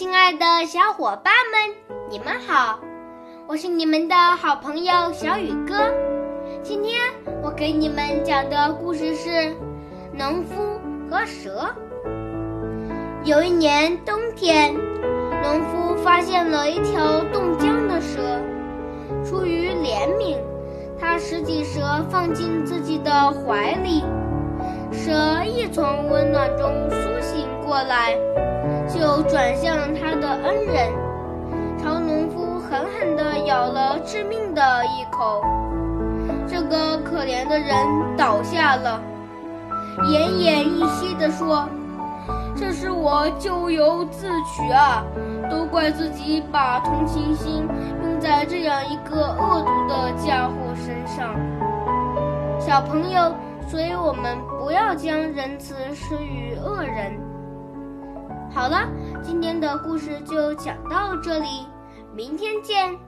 亲爱的小伙伴们，你们好！我是你们的好朋友小雨哥。今天我给你们讲的故事是《农夫和蛇》。有一年冬天，农夫发现了一条冻僵的蛇，出于怜悯，他拾起蛇放进自己的怀里。蛇一从温暖中苏醒过来。就转向人，朝农夫狠狠地咬了致命的一口。这个可怜的人倒下了，奄奄一息地说：“这是我咎由自取啊！都怪自己把同情心用在这样一个恶毒的家伙身上。”小朋友，所以我们不要将仁慈施于恶人。好了，今天的故事就讲到这里，明天见。